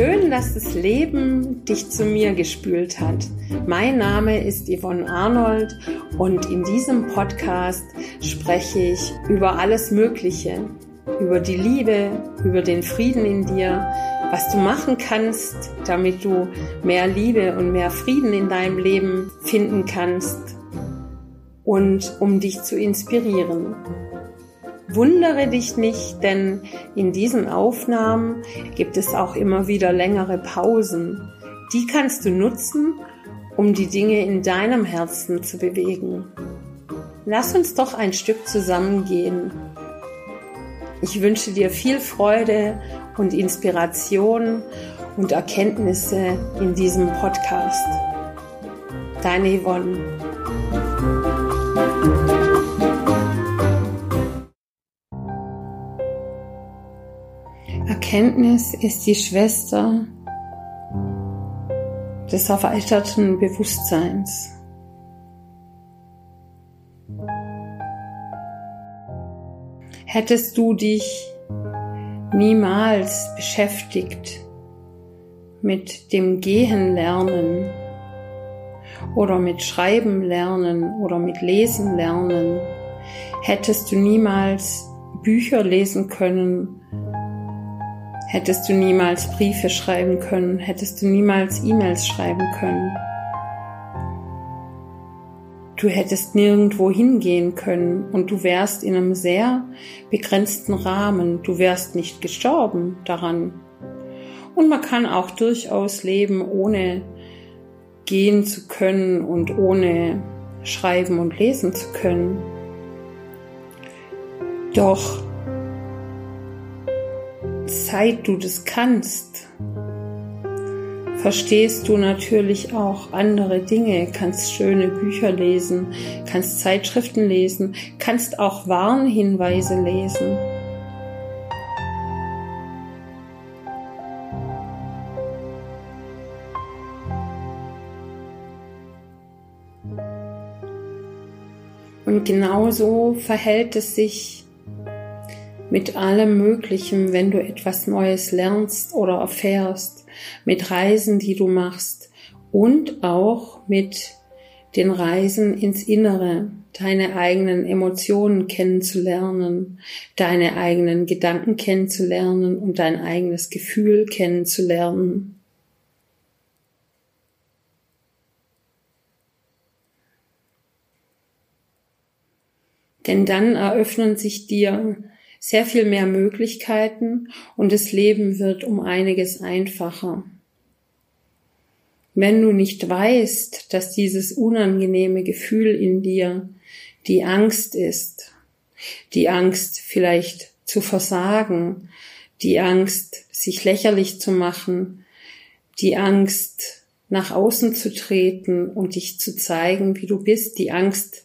Schön, dass das Leben dich zu mir gespült hat. Mein Name ist Yvonne Arnold und in diesem Podcast spreche ich über alles Mögliche. Über die Liebe, über den Frieden in dir, was du machen kannst, damit du mehr Liebe und mehr Frieden in deinem Leben finden kannst und um dich zu inspirieren. Wundere dich nicht, denn in diesen Aufnahmen gibt es auch immer wieder längere Pausen. Die kannst du nutzen, um die Dinge in deinem Herzen zu bewegen. Lass uns doch ein Stück zusammengehen. Ich wünsche dir viel Freude und Inspiration und Erkenntnisse in diesem Podcast. Deine Yvonne. Erkenntnis ist die Schwester des erweiterten Bewusstseins. Hättest du dich niemals beschäftigt mit dem Gehen lernen oder mit Schreiben lernen oder mit Lesen lernen, hättest du niemals Bücher lesen können hättest du niemals Briefe schreiben können, hättest du niemals E-Mails schreiben können. Du hättest nirgendwo hingehen können und du wärst in einem sehr begrenzten Rahmen. Du wärst nicht gestorben daran. Und man kann auch durchaus leben, ohne gehen zu können und ohne schreiben und lesen zu können. Doch seit du das kannst, verstehst du natürlich auch andere Dinge, kannst schöne Bücher lesen, kannst Zeitschriften lesen, kannst auch Warnhinweise lesen. Und genauso verhält es sich mit allem Möglichen, wenn du etwas Neues lernst oder erfährst, mit Reisen, die du machst und auch mit den Reisen ins Innere, deine eigenen Emotionen kennenzulernen, deine eigenen Gedanken kennenzulernen und dein eigenes Gefühl kennenzulernen. Denn dann eröffnen sich dir sehr viel mehr Möglichkeiten und das Leben wird um einiges einfacher. Wenn du nicht weißt, dass dieses unangenehme Gefühl in dir die Angst ist, die Angst vielleicht zu versagen, die Angst, sich lächerlich zu machen, die Angst, nach außen zu treten und dich zu zeigen, wie du bist, die Angst,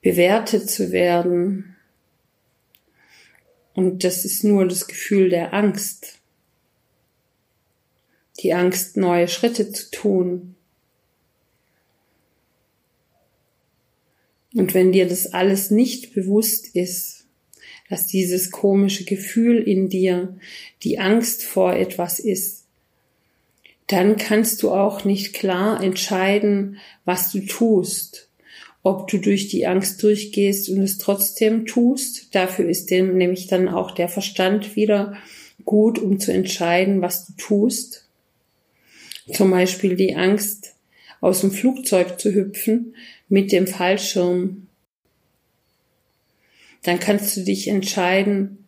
bewertet zu werden, und das ist nur das Gefühl der Angst. Die Angst, neue Schritte zu tun. Und wenn dir das alles nicht bewusst ist, dass dieses komische Gefühl in dir die Angst vor etwas ist, dann kannst du auch nicht klar entscheiden, was du tust ob du durch die Angst durchgehst und es trotzdem tust. Dafür ist dem nämlich dann auch der Verstand wieder gut, um zu entscheiden, was du tust. Zum Beispiel die Angst, aus dem Flugzeug zu hüpfen mit dem Fallschirm. Dann kannst du dich entscheiden,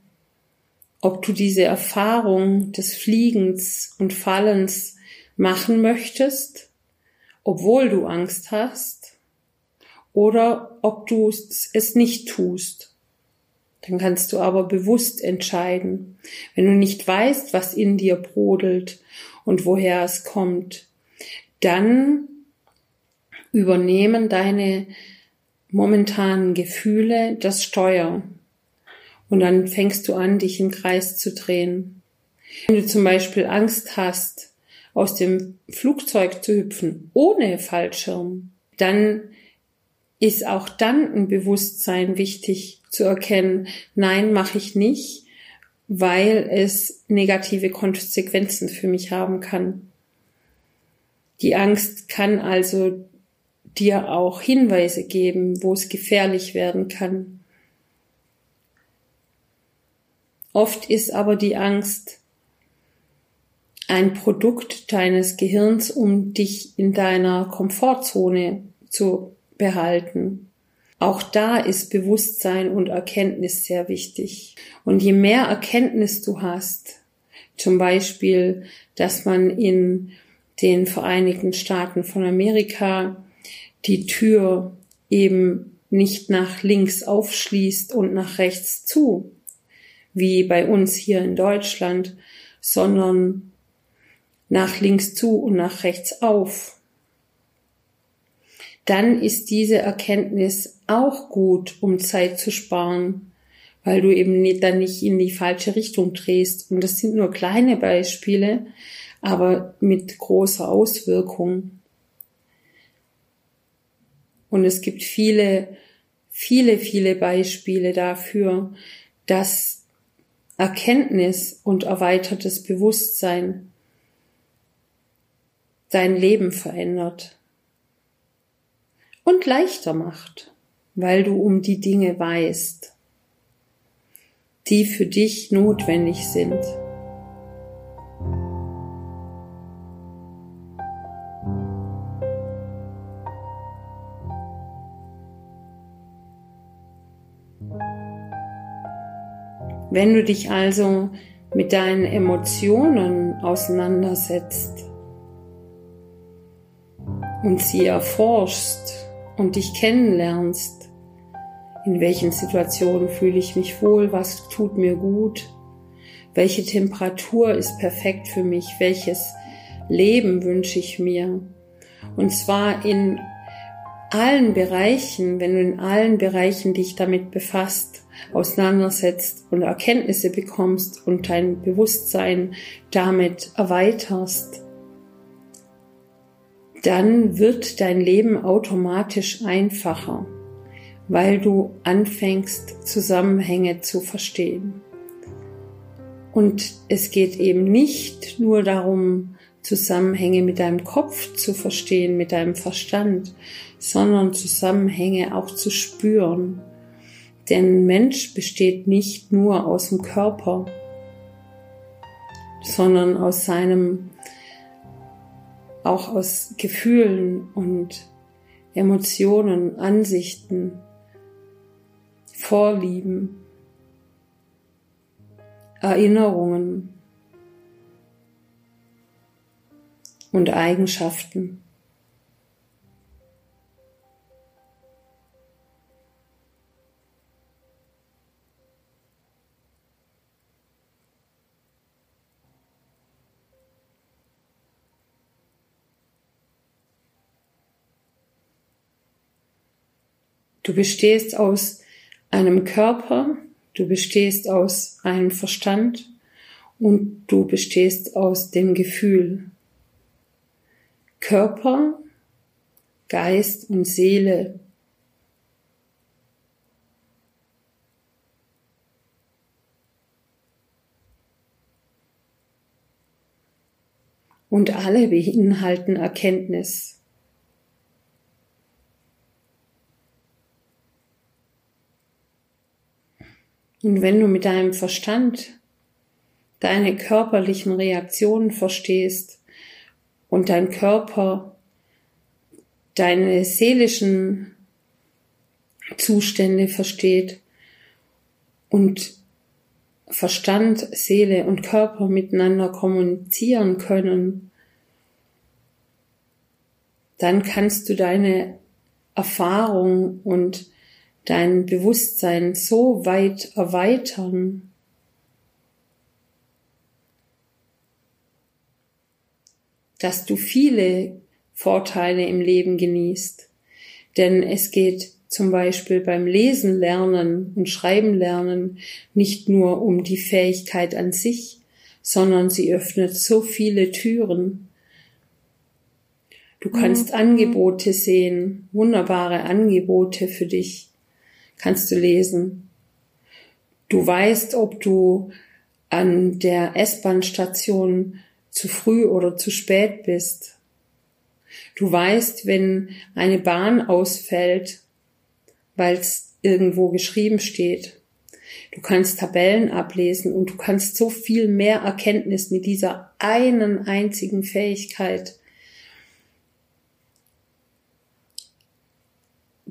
ob du diese Erfahrung des Fliegens und Fallens machen möchtest, obwohl du Angst hast, oder ob du es nicht tust. Dann kannst du aber bewusst entscheiden. Wenn du nicht weißt, was in dir brodelt und woher es kommt, dann übernehmen deine momentanen Gefühle das Steuer. Und dann fängst du an, dich im Kreis zu drehen. Wenn du zum Beispiel Angst hast, aus dem Flugzeug zu hüpfen ohne Fallschirm, dann ist auch dann ein Bewusstsein wichtig zu erkennen, nein, mache ich nicht. weil es negative Konsequenzen für mich haben kann. Die Angst kann also dir auch Hinweise geben, wo es gefährlich werden kann. Oft ist aber die Angst ein Produkt deines Gehirns, um dich in deiner Komfortzone zu behalten. Auch da ist Bewusstsein und Erkenntnis sehr wichtig. Und je mehr Erkenntnis du hast, zum Beispiel, dass man in den Vereinigten Staaten von Amerika die Tür eben nicht nach links aufschließt und nach rechts zu, wie bei uns hier in Deutschland, sondern nach links zu und nach rechts auf dann ist diese Erkenntnis auch gut, um Zeit zu sparen, weil du eben nicht, dann nicht in die falsche Richtung drehst. Und das sind nur kleine Beispiele, aber mit großer Auswirkung. Und es gibt viele, viele, viele Beispiele dafür, dass Erkenntnis und erweitertes Bewusstsein dein Leben verändert und leichter macht, weil du um die Dinge weißt, die für dich notwendig sind. Wenn du dich also mit deinen Emotionen auseinandersetzt und sie erforschst, und dich kennenlernst. In welchen Situationen fühle ich mich wohl? Was tut mir gut? Welche Temperatur ist perfekt für mich? Welches Leben wünsche ich mir? Und zwar in allen Bereichen, wenn du in allen Bereichen dich damit befasst, auseinandersetzt und Erkenntnisse bekommst und dein Bewusstsein damit erweiterst, dann wird dein Leben automatisch einfacher, weil du anfängst, Zusammenhänge zu verstehen. Und es geht eben nicht nur darum, Zusammenhänge mit deinem Kopf zu verstehen, mit deinem Verstand, sondern Zusammenhänge auch zu spüren. Denn Mensch besteht nicht nur aus dem Körper, sondern aus seinem auch aus Gefühlen und Emotionen, Ansichten, Vorlieben, Erinnerungen und Eigenschaften. Du bestehst aus einem Körper, du bestehst aus einem Verstand und du bestehst aus dem Gefühl. Körper, Geist und Seele. Und alle beinhalten Erkenntnis. Und wenn du mit deinem Verstand deine körperlichen Reaktionen verstehst und dein Körper deine seelischen Zustände versteht und Verstand, Seele und Körper miteinander kommunizieren können, dann kannst du deine Erfahrung und dein Bewusstsein so weit erweitern, dass du viele Vorteile im Leben genießt. Denn es geht zum Beispiel beim Lesen lernen und Schreiben lernen nicht nur um die Fähigkeit an sich, sondern sie öffnet so viele Türen. Du kannst mhm. Angebote sehen, wunderbare Angebote für dich kannst du lesen. Du weißt, ob du an der S-Bahn-Station zu früh oder zu spät bist. Du weißt, wenn eine Bahn ausfällt, weil es irgendwo geschrieben steht. Du kannst Tabellen ablesen und du kannst so viel mehr Erkenntnis mit dieser einen einzigen Fähigkeit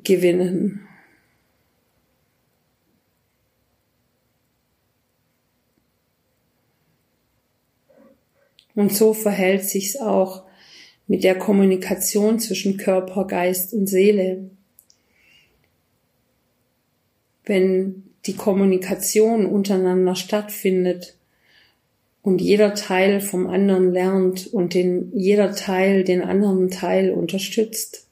gewinnen. Und so verhält sich's auch mit der Kommunikation zwischen Körper, Geist und Seele. Wenn die Kommunikation untereinander stattfindet und jeder Teil vom anderen lernt und den, jeder Teil den anderen Teil unterstützt,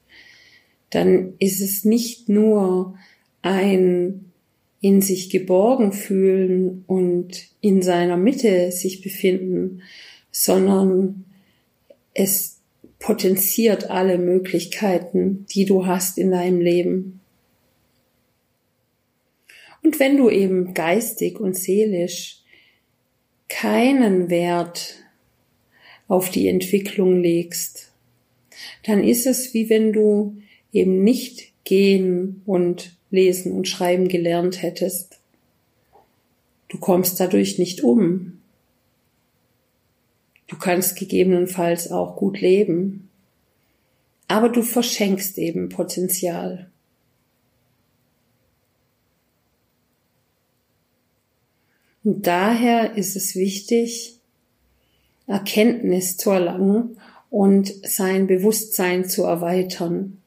dann ist es nicht nur ein in sich geborgen fühlen und in seiner Mitte sich befinden, sondern es potenziert alle Möglichkeiten, die du hast in deinem Leben. Und wenn du eben geistig und seelisch keinen Wert auf die Entwicklung legst, dann ist es wie wenn du eben nicht gehen und lesen und schreiben gelernt hättest. Du kommst dadurch nicht um. Du kannst gegebenenfalls auch gut leben, aber du verschenkst eben Potenzial. Und daher ist es wichtig, Erkenntnis zu erlangen und sein Bewusstsein zu erweitern.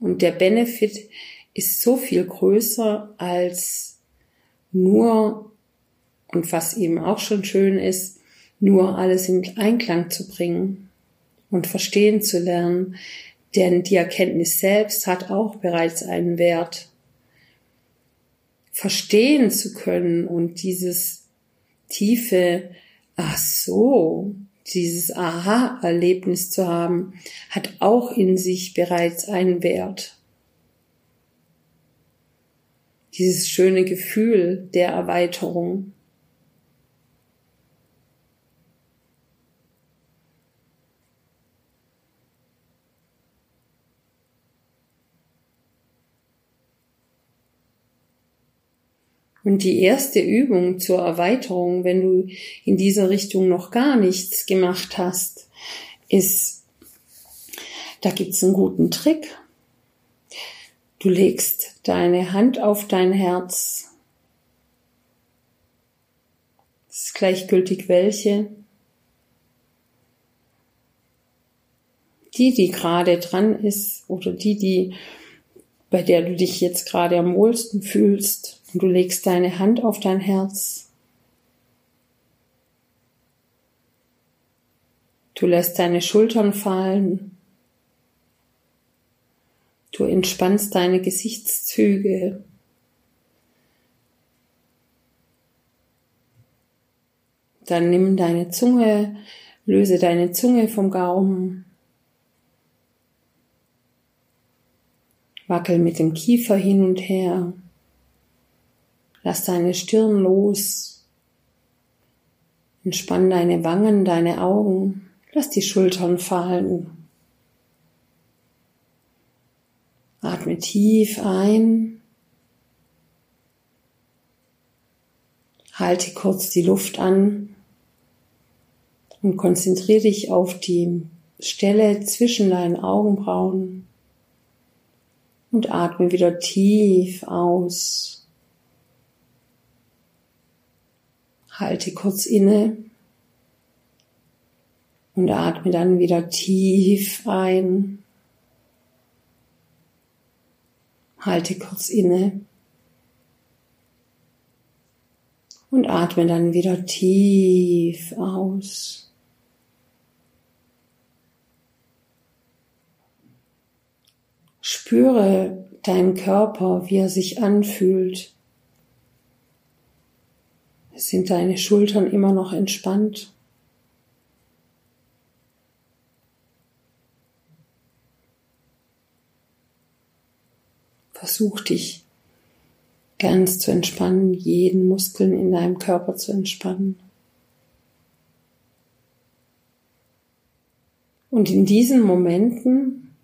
Und der Benefit ist so viel größer als nur und was eben auch schon schön ist, nur alles in Einklang zu bringen und verstehen zu lernen, denn die Erkenntnis selbst hat auch bereits einen Wert. Verstehen zu können und dieses tiefe, ach so, dieses Aha-Erlebnis zu haben, hat auch in sich bereits einen Wert. Dieses schöne Gefühl der Erweiterung. Und die erste Übung zur Erweiterung, wenn du in dieser Richtung noch gar nichts gemacht hast, ist, da gibt's einen guten Trick. Du legst deine Hand auf dein Herz. Es ist gleichgültig welche. Die, die gerade dran ist oder die, die, bei der du dich jetzt gerade am wohlsten fühlst. Und du legst deine Hand auf dein Herz. Du lässt deine Schultern fallen. Du entspannst deine Gesichtszüge. Dann nimm deine Zunge, löse deine Zunge vom Gaumen. Wackel mit dem Kiefer hin und her. Lass deine Stirn los. Entspann deine Wangen, deine Augen. Lass die Schultern fallen. Atme tief ein. Halte kurz die Luft an und konzentriere dich auf die Stelle zwischen deinen Augenbrauen und atme wieder tief aus. Halte kurz inne und atme dann wieder tief ein. Halte kurz inne und atme dann wieder tief aus. Spüre deinen Körper, wie er sich anfühlt. Sind deine Schultern immer noch entspannt? Versuch dich ganz zu entspannen, jeden Muskeln in deinem Körper zu entspannen. Und in diesen Momenten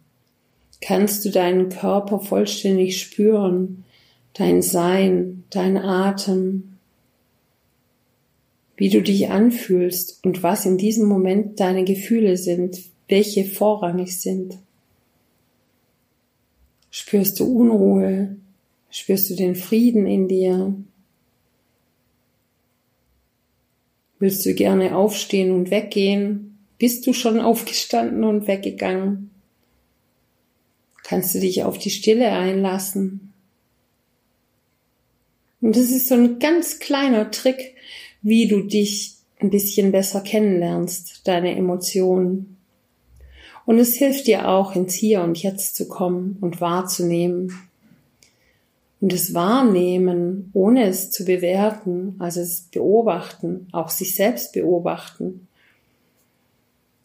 kannst du deinen Körper vollständig spüren, dein Sein, dein Atem, wie du dich anfühlst und was in diesem Moment deine Gefühle sind, welche vorrangig sind. Spürst du Unruhe? Spürst du den Frieden in dir? Willst du gerne aufstehen und weggehen? Bist du schon aufgestanden und weggegangen? Kannst du dich auf die Stille einlassen? Und das ist so ein ganz kleiner Trick, wie du dich ein bisschen besser kennenlernst, deine Emotionen. Und es hilft dir auch, ins Hier und Jetzt zu kommen und wahrzunehmen. Und das Wahrnehmen, ohne es zu bewerten, also es beobachten, auch sich selbst beobachten.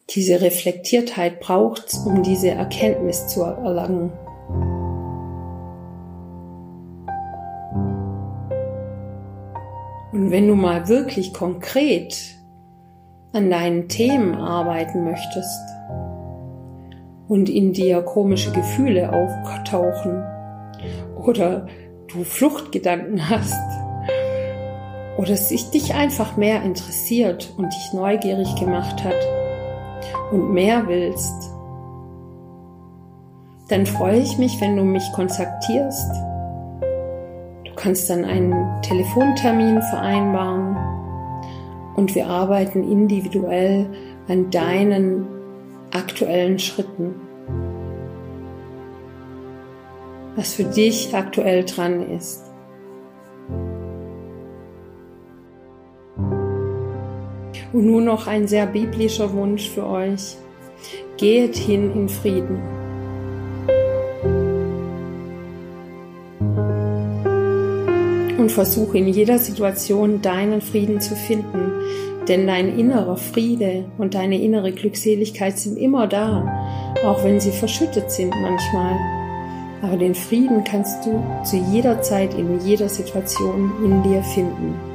Diese Reflektiertheit braucht's, um diese Erkenntnis zu erlangen. Und wenn du mal wirklich konkret an deinen Themen arbeiten möchtest und in dir komische Gefühle auftauchen oder du Fluchtgedanken hast oder es sich dich einfach mehr interessiert und dich neugierig gemacht hat und mehr willst, dann freue ich mich, wenn du mich kontaktierst kannst dann einen Telefontermin vereinbaren und wir arbeiten individuell an deinen aktuellen Schritten. Was für dich aktuell dran ist. Und nur noch ein sehr biblischer Wunsch für euch. Geht hin in Frieden. Und versuche in jeder Situation deinen Frieden zu finden, denn dein innerer Friede und deine innere Glückseligkeit sind immer da, auch wenn sie verschüttet sind manchmal. Aber den Frieden kannst du zu jeder Zeit in jeder Situation in dir finden.